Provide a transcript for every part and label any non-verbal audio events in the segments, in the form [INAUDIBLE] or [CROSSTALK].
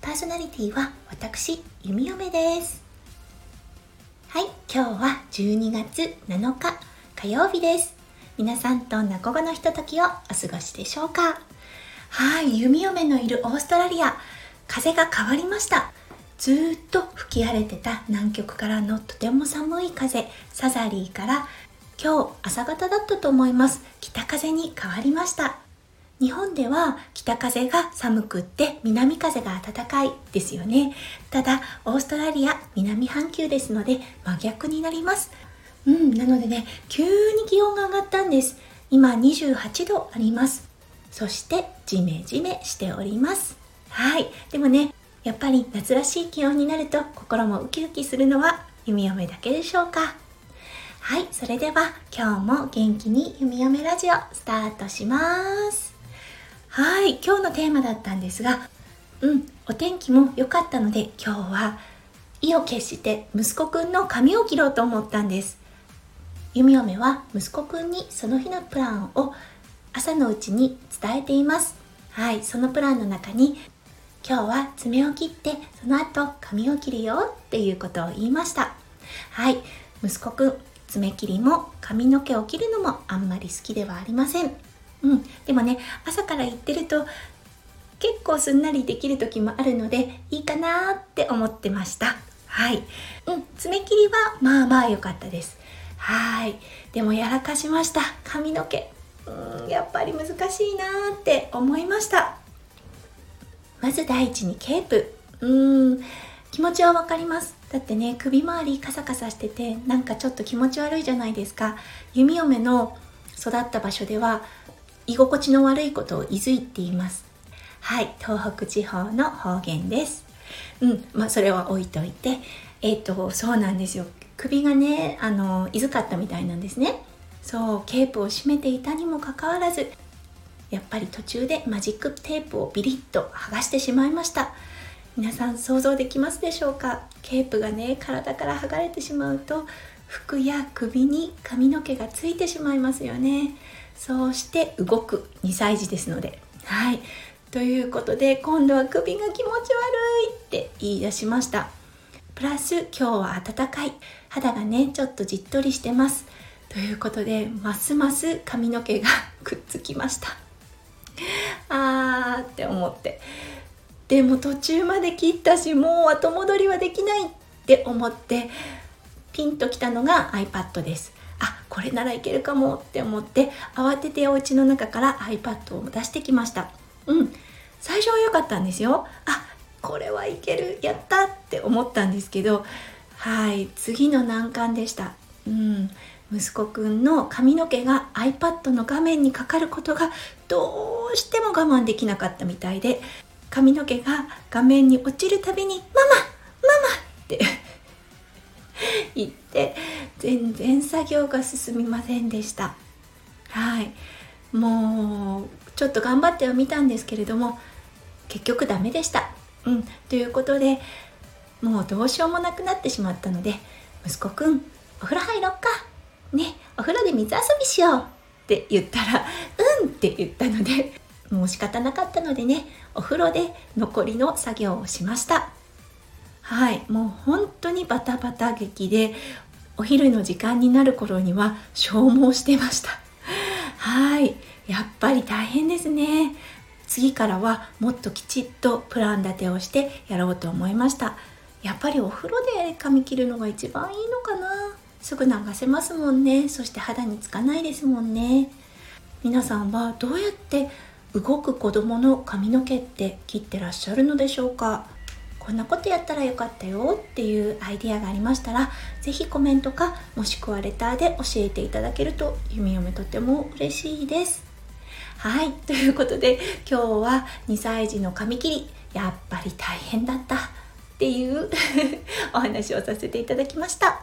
パーソナリティは私弓嫁です。はい今日は12月7日火曜日です。皆さんどんな午後のひとときをお過ごしでしょうか？はい弓嫁のいるオーストラリア風が変わりました。ずっと吹き荒れてた南極からのとても寒い風サザリーから今日朝方だったと思います。北風に変わりました。日本では北風が寒くって南風が暖かいですよね。ただオーストラリア南半球ですので真逆になります。うんなのでね急に気温が上がったんです。今28度あります。そしてジメジメしております。はい。でもねやっぱり夏らしい気温になると心もウキウキするのは弓嫁だけでしょうか。はい、それでは今日も元気に弓嫁ラジオスタートします。はい、今日のテーマだったんですが、うん、お天気も良かったので今日は意を決して息子くんの髪を切ろうと思ったんです。弓嫁は息子くんにその日のプランを朝のうちに伝えています。はい、そのプランの中に今日は爪を切ってその後髪を切るよっていうことを言いました。はい、息子くん爪切りも髪の毛を切るのもあんまり好きではありません。うん、でもね朝から言ってると結構すんなりできる時もあるのでいいかなって思ってました。はい、うん、爪切りはまあまあ良かったです。はい。でもやらかしました。髪の毛。うん。やっぱり難しいなって思いました。まず第一にケープ。うん。気持ちはわかります。だってね首周りカサカサしててなんかちょっと気持ち悪いじゃないですか。弓嫁の育った場所では居心地の悪いことをいずいって言います。はい東北地方の方言です。うんまあそれは置いといてえっ、ー、とそうなんですよ。首がねあのいずかったみたいなんですね。そうケープを締めていたにもかかわらずやっぱり途中でマジックテープをビリッと剥がしてしまいました。皆さん想像できますでしょうか？ケープがね体から剥がれてしまうと服や首に髪の毛がついてしまいますよね。そうして動く2歳児ですので。はい。ということで今度は首が気持ち悪いって言い出しました。プラス今日は暖かい。肌がねちょっとじっとりしてます。ということでますます髪の毛がくっつきました。[LAUGHS] あーって思って。でも途中まで切ったしもう後戻りはできないって思って。ピンときたのが iPad です。あこれならいけるかもって思って慌ててお家の中から iPad を出してきました。うん。最初は良かったんですよ。あこれはいける。やったって思ったんですけどはい。次の難関でした。うん。息子くんの髪の毛が iPad の画面にかかることがどうしても我慢できなかったみたいで髪の毛が画面に落ちるたびに「ママママ!」って言って全然作業が進みませんでした。はい。もうちょっと頑張ってはみたんですけれども結局ダメでした。うん。ということでもうどうしようもなくなってしまったので息子くんお風呂入ろっか。ね。お風呂で水遊びしようって言ったらうんって言ったのでもう仕方なかったのでねお風呂で残りの作業をしました。はい。もう本当にバタバタ劇でお昼の時間になる頃には消耗してました。はい。やっぱり大変ですね。次からはもっときちっとプラン立てをしてやろうと思いました。やっぱりお風呂で髪切るのが一番いいのかな。すぐ流せますもんね。そして肌につかないですもんね。皆さんはどうやって動く子供の髪の毛って切ってらっしゃるのでしょうか。こんなことやったらよかったよっていうアイディアがありましたら是非コメントかもしくはレターで教えていただけると弓嫁とても嬉しいです。はいということで今日は2歳児の髪切りやっぱり大変だったっていう [LAUGHS] お話をさせていただきました。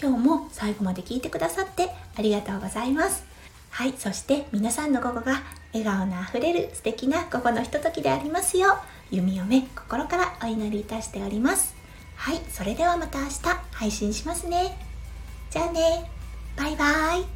今日も最後まで聞いてくださってありがとうございます。はいそして皆さんの午後が笑顔のあふれる素敵な午後のひとときでありますよう。弓嫁心からお祈りいたしております。はいそれではまた明日配信しますね。じゃあね。バイバイ。